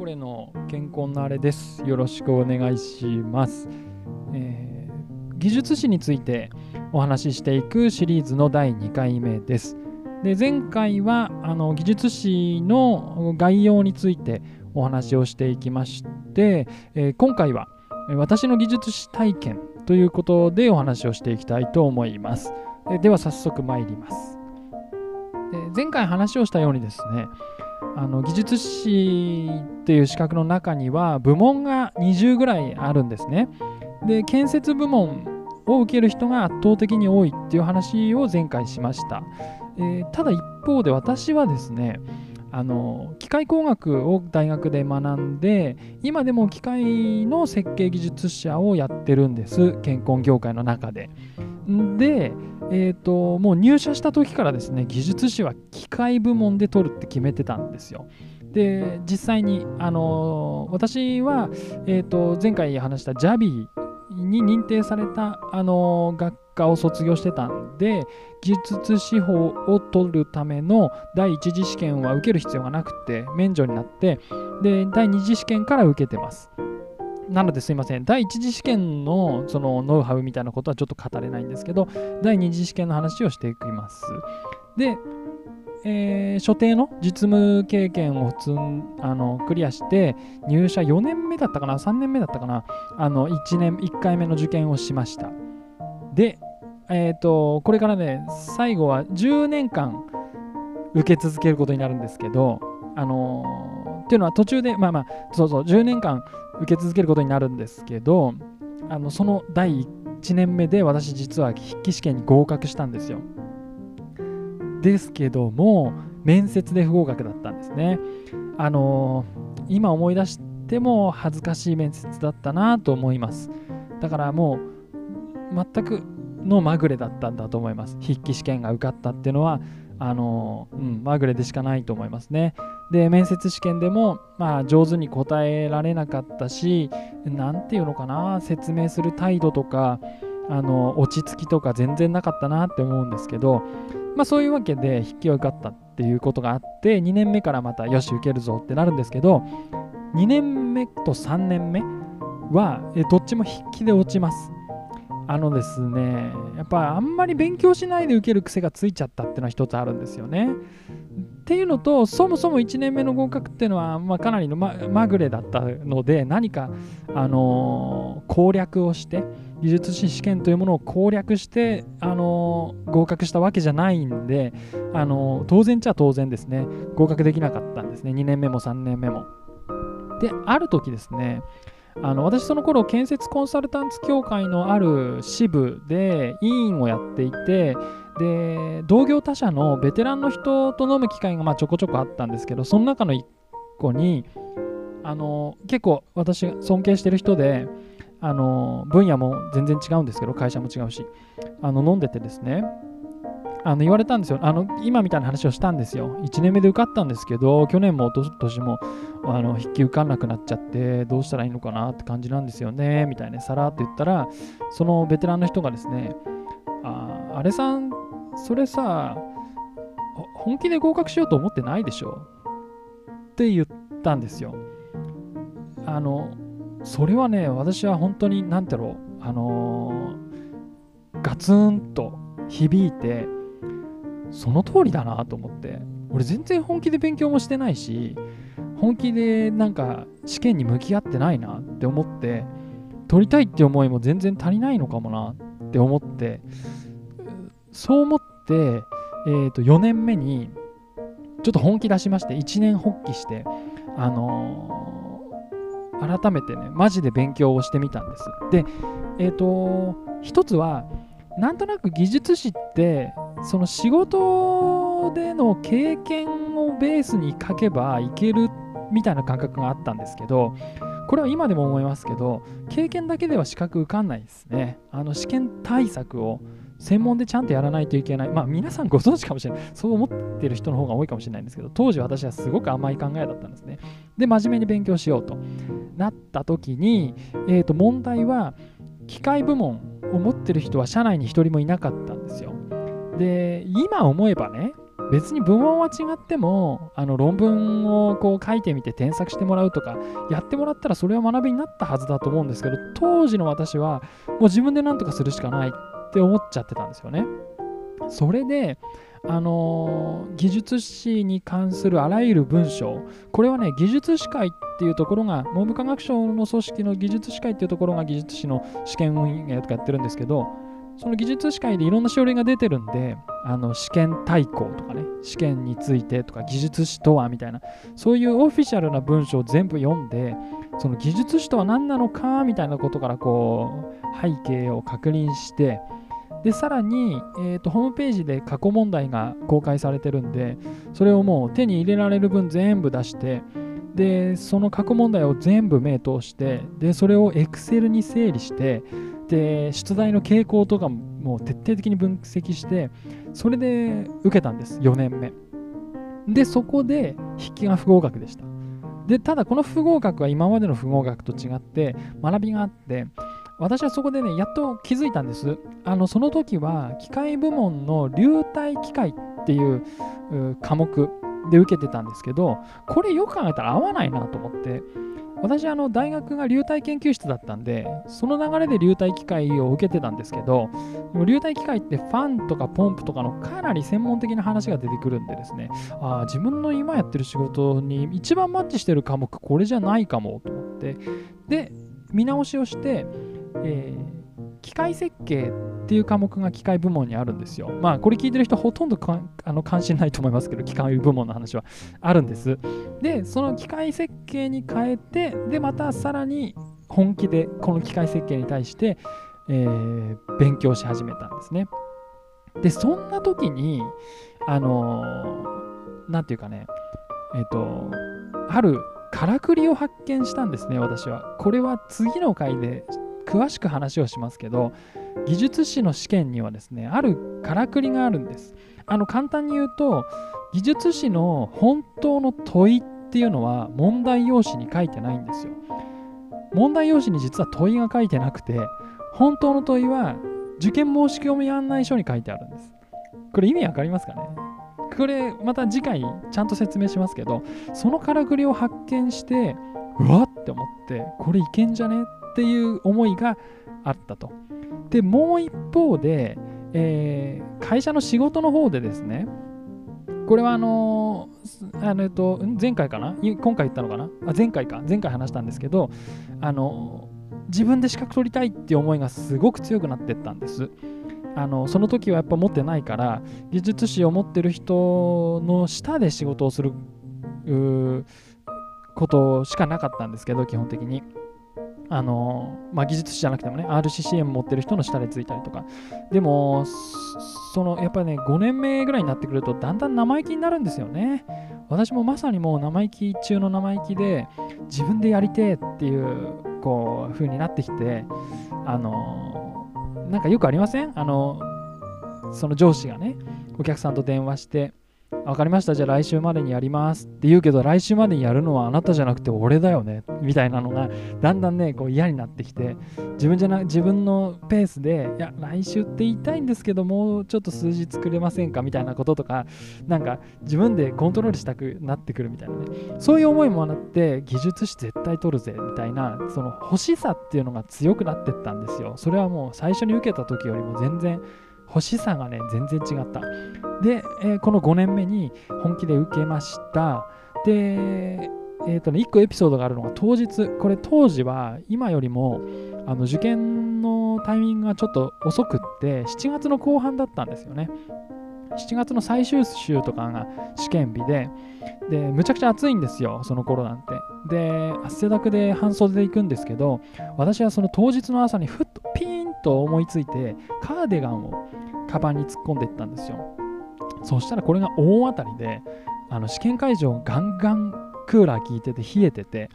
これの健康のあれです。よろしくお願いします。えー、技術史についてお話ししていくシリーズの第2回目です。で前回はあの技術史の概要についてお話をしていきまして、えー、今回は私の技術史体験ということでお話をしていきたいと思います。では早速参ります。前回話をしたようにですねあの技術士っていう資格の中には部門が20ぐらいあるんですね。で建設部門を受ける人が圧倒的に多いっていう話を前回しました。えー、ただ一方で私はですねあの機械工学を大学で学んで今でも機械の設計技術者をやってるんです健康業界の中で。で、えーと、もう入社した時からですね技術士は機械部門で取るって決めてたんですよ。で実際に、あのー、私は、えーと、前回話した JABI に認定された、あのー、学科を卒業してたんで技術士法を取るための第一次試験は受ける必要がなくて免除になってで第二次試験から受けてます。なのですいません、第一次試験のそのノウハウみたいなことはちょっと語れないんですけど、第二次試験の話をしていきます。で、えー、所定の実務経験をつんあのクリアして入社4年目だったかな？3年目だったかな？あの1年1回目の受験をしました。で、えーと、これからね最後は10年間受け続けることになるんですけどあの、っていうのは途中でまあまあそうそう10年間受け続けることになるんですけどあのその第1年目で私実は筆記試験に合格したんですよ。ですけども面接で不合格だったんですね。あのー、今思い出しても恥ずかしい面接だったなと思います。だからもう全くのまぐれだったんだと思います。筆記試験が受かったっていうのはあの、うん、まぐれでしかないと思いますね。で面接試験でも、まあ、上手に答えられなかったし何て言うのかな説明する態度とかあの落ち着きとか全然なかったなって思うんですけど、まあ、そういうわけで筆記は受かったっていうことがあって2年目からまたよし受けるぞってなるんですけど2年目と3年目はえどっちも筆記で落ちます。あのですねやっぱあんまり勉強しないで受ける癖がついちゃったっていうのは一つあるんですよね。っていうのとそもそも1年目の合格っていうのは、まあ、かなりのままぐれだったので何か、あのー、攻略をして技術士試験というものを攻略して、あのー、合格したわけじゃないんで、あのー、当然ちゃ当然ですね合格できなかったんですね2年目も3年目も。である時ですねあの私その頃建設コンサルタンツ協会のある支部で委員をやっていてで同業他社のベテランの人と飲む機会がまちょこちょこあったんですけどその中の1個にあの結構私が尊敬してる人であの分野も全然違うんですけど会社も違うしあの飲んでてですね。あの言われたんですよ。あの今みたいな話をしたんですよ。1年目で受かったんですけど去年も今年もあの筆記受かんなくなっちゃってどうしたらいいのかなって感じなんですよねみたいなさらって言ったらそのベテランの人がですねああれさんそれさ本気で合格しようと思ってないでしょ？って言ったんですよ。あのそれはね私は本当に何てろうあのー、ガツンと響いてその通りだなと思って。俺全然本気で勉強もしてないし本気でなんか試験に向き合ってないなって思って取りたいって思いも全然足りないのかもなって思ってそう思って、えー、と4年目にちょっと本気出しまして一年発起してあのー、改めてねマジで勉強をしてみたんです。でえっ、ー、と一つはなんとなく技術士ってその仕事での経験をベースに書けばいけるみたいな感覚があったんですけどこれは今でも思いますけど経験だけでは資格受かんないですね。あの試験対策を専門でちゃんとやらないといけない。まあ皆さんご存知かもしれない。そう思ってる人の方が多いかもしれないんですけど当時私はすごく甘い考えだったんですね。で真面目に勉強しようとなった時に、えー、と問題は機械部門を持ってる人は社内に1人もいなかったんですよ。で今思えばね別に部門は違ってもあの論文をこう書いてみて添削してもらうとかやってもらったらそれは学びになったはずだと思うんですけど当時の私はもう自分で何とかするしかないって思っちゃってたんですよね。それであの、技術史に関するあらゆる文章これはね技術史会っていうところが文部科学省の組織の技術史会っていうところが技術史の試験運営とかやってるんですけどその技術史会でいろんな書類が出てるんであの試験対抗とかね試験についてとか技術史とはみたいなそういうオフィシャルな文章を全部読んでその技術史とは何なのかみたいなことからこう背景を確認してでさらに、えーと、ホームページで過去問題が公開されてるんでそれをもう手に入れられる分全部出してでその過去問題を全部目通してでそれを Excel に整理してで出題の傾向とかも徹底的に分析してそれで受けたんです。4年目。でそこで筆記が不合格でした。でただこの不合格は今までの不合格と違って学びがあって私はそこでね、やっと気づいたんです。あのその時は、機械部門の流体機械っていう科目で受けてたんですけど、これよく考えたら合わないなと思って、私、あの大学が流体研究室だったんで、その流れで流体機械を受けてたんですけど、流体機械ってファンとかポンプとかのかなり専門的な話が出てくるんでですね、あ自分の今やってる仕事に一番マッチしてる科目、これじゃないかもと思って、で、見直しをして、えー、機械設計っていう科目が機械部門にあるんですよ。まあこれ聞いてる人ほとんどあの関心ないと思いますけど機械部門の話はあるんです。でその機械設計に変えてでまたさらに本気でこの機械設計に対して、えー、勉強し始めたんですね。でそんな時にあの何、ー、て言うかねえっ、ー、とあるからくりを発見したんですね私は。これは次の回で詳しく話をしますけど技術士の試験にはですねあるからくりがあるんです。あの簡単に言うと技術士の本当の問いっていうのは問題用紙に書いてないんですよ。問題用紙に実は問いが書いてなくて本当の問いは受験申し込み案内書に書いてあるんです。これ意味わかりますかね？これまた次回ちゃんと説明しますけどそのからくりを発見してうわって思ってこれいけんじゃね？っていう思いがあったと。で、もう一方で、えー、会社の仕事の方でですね、これはあのー、あのえっと、前回かな？今回言ったのかな？あ前回か前回話したんですけど、あの、自分で資格取りたいっていう思いがすごく強くなってったんです。あのその時はやっぱ持ってないから技術士を持ってる人の下で仕事をすることしかなかったんですけど基本的にあのまあ、技術士じゃなくてもね、RCCM 持ってる人の下でついたりとか。でも、そのやっぱね、5年目ぐらいになってくると、だんだん生意気になるんですよね。私もまさにもう生意気中の生意気で、自分でやりてえっていう、こう、風になってきて、あのなんかよくありません？あのその上司がね、お客さんと電話して、分かりました。じゃあ来週までにやりますって言うけど来週までにやるのはあなたじゃなくて俺だよね。みたいなのがだんだんねこう嫌になってきて自分じゃな自分のペースでいや来週って言いたいんですけどもうちょっと数字作れませんか？みたいなこととかなんか自分でコントロールしたくなってくるみたいなね。そういう思いもあって技術士絶対取るぜみたいなその欲しさっていうのが強くなってったんですよ。それはもう最初に受けた時よりも全然欲しさがね全然違った。で、えー、この5年目に本気で受けました。でえーとね、1個エピソードがあるのが当日。これ当時は今よりもあの受験のタイミングがちょっと遅くって7月の後半だったんですよね。7月の最終週とかが試験日ででむちゃくちゃ暑いんですよその頃なんて。で汗だくで半袖で行くんですけど私はその当日の朝にふっと思いついてカーディガンをカバンに突っ込んでいったんですよ。そしたらこれが大当たりであの試験会場ガンガンクーラー効いてて冷えてて。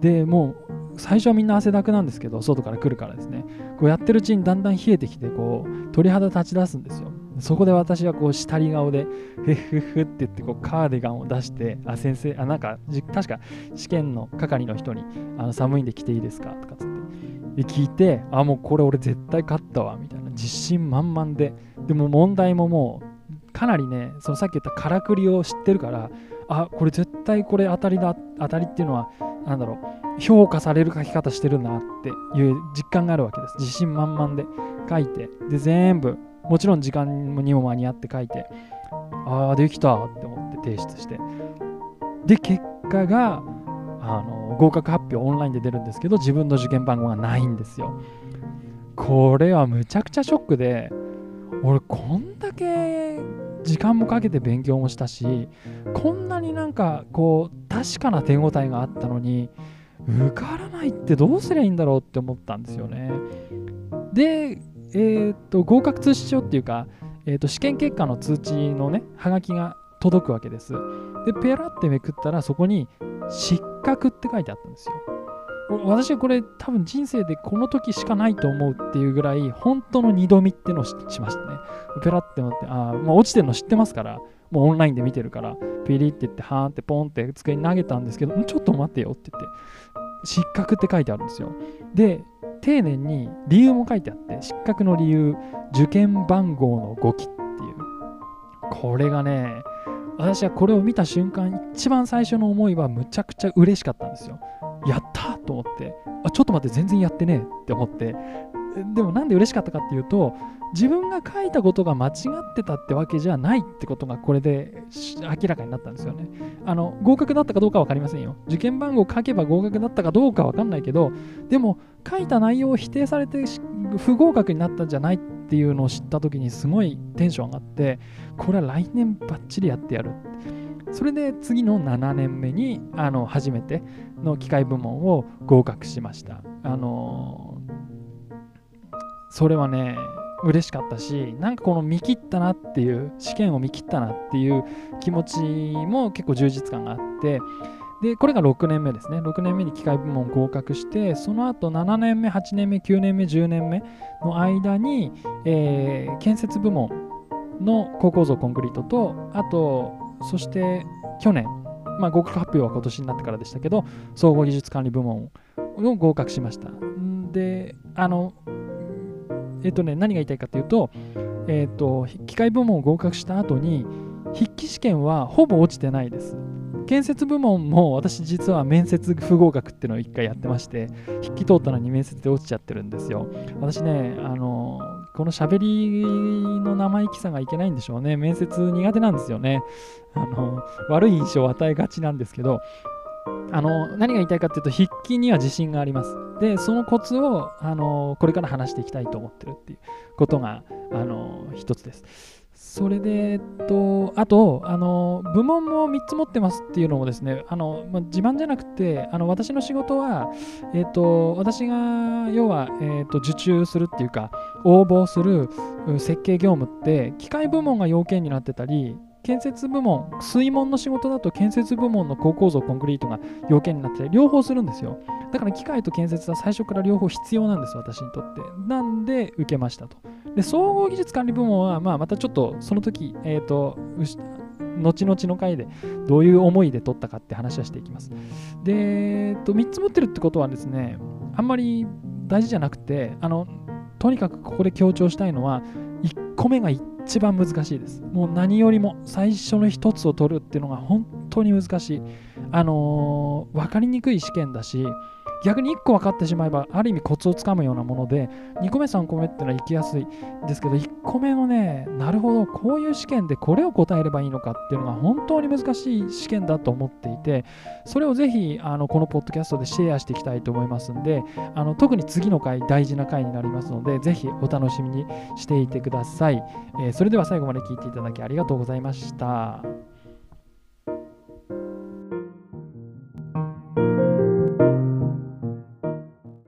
でもう最初はみんな汗だくなんですけど外から来るからですね。こうやってるうちにだんだん冷えてきてこう鳥肌立ち出すんですよ。そこで私はこう下り顔でふふふって言ってこうカーディガンを出してあ先生あなんか確か試験の係の人にあの寒いんで来ていいですか？とかつって。で聞いてあもうこれ俺絶対勝ったわみたいな。自信満々で。でも問題ももうかなりねそのさっき言ったからくりを知ってるからあこれ絶対これ当たりだ当たりっていうのは何だろう評価される書き方してるなっていう実感があるわけです。自信満々で。書いて。で全部もちろん時間にも間に合って書いてああできたって思って提出して。で結果があの合格発表オンラインで出るんですけど自分の受験番号がないんですよ。これはむちゃくちゃショックで俺こんだけ時間もかけて勉強もしたしこんなになんかこう確かな手応えがあったのに受からないってどうすりゃいいんだろうって思ったんですよね。でえー、っと合格通知書っていうか、えー、っと試験結果の通知のねはがきが届くわけです。でペラってめくったらそこに失格って書いてあったんですよ私はこれ多分人生でこの時しかないと思うっていうぐらい本当の二度見ってのをしましたね。ペラって思って、ああ、まあ、落ちてるの知ってますから、もうオンラインで見てるから、ピリって言って、はーんってポンって机に投げたんですけど、ちょっと待ってよって言って、失格って書いてあるんですよ。で、丁寧に理由も書いてあって、失格の理由、受験番号の5期っていう。これがね、私はこれを見た瞬間、一番最初の思いはむちゃくちゃ嬉しかったんですよ。やったと思ってあちょっと待って全然やってねえって思ってでもなんで嬉しかったかっていうと自分が書いたことが間違ってたってわけじゃないってことがこれで明らかになったんですよね。あの合格だったかどうか分かりませんよ。受験番号書けば合格だったかどうか分かんないけどでも書いた内容を否定されて不合格になったんじゃないっていうのを知った時にすごいテンション上がってこれは来年バッチリやってやる。それで次の7年目にあの初めての機械部門を合格しました。あのそれはね嬉しかったしなんかこの見切ったなっていう試験を見切ったなっていう気持ちも結構充実感があってでこれが6年目ですね6年目に機械部門合格してその後7年目8年目9年目10年目の間に、えー、建設部門の高構造コンクリートとあとそして去年まあ、合格発表は今年になってからでしたけど、総合技術管理部門を合格しました。で、あの、えっ、とね、何が言いたいかというと、えっ、と、機械部門を合格した後に、筆記試験はほぼ落ちてないです。建設部門も私実は面接不合格っていうのを1回やってまして筆記通ったのに面接で落ちちゃってるんですよ。私ねあのこの喋りの生意気さがいけないんでしょうね。面接苦手なんですよね。あの悪い印象を与えがちなんですけどあの何が言いたいかっていうと筆記には自信があります。でそのコツをあのこれから話していきたいと思ってるっていうことがあの一つです。それで、えっと、あと、あの、部門も3つ持ってますっていうのもですね、あの、ま自慢じゃなくて、あの、私の仕事は、えっと、私が、要は、えっと、受注するっていうか、応募する設計業務って、機械部門が要件になってたり、建設部門、水門の仕事だと建設部門の高構造コンクリートが要件になって両方するんですよ。だから機械と建設は最初から両方必要なんです、私にとって。なんで受けましたと。で、総合技術管理部門は、まあ、またちょっとその時、えっ、ー、と、後々の回でどういう思いで取ったかって話はしていきます。で、えっと、3つ持ってるってことはですね、あんまり大事じゃなくて、あの、とにかくここで強調したいのは、個目が一番難しいです。もう何よりも最初の1つを取るっていうのが本当に難しい。あのー、分かりにくい試験だし、逆に1個分かってしまえばある意味コツをつかむようなもので2個目3個目ってのは行きやすいですけど1個目のねなるほどこういう試験でこれを答えればいいのかっていうのが本当に難しい試験だと思っていてそれをぜひあのこのポッドキャストでシェアしていきたいと思いますんであの特に次の回大事な回になりますのでぜひお楽しみにしていてください、えー、それでは最後まで聞いていただきありがとうございました。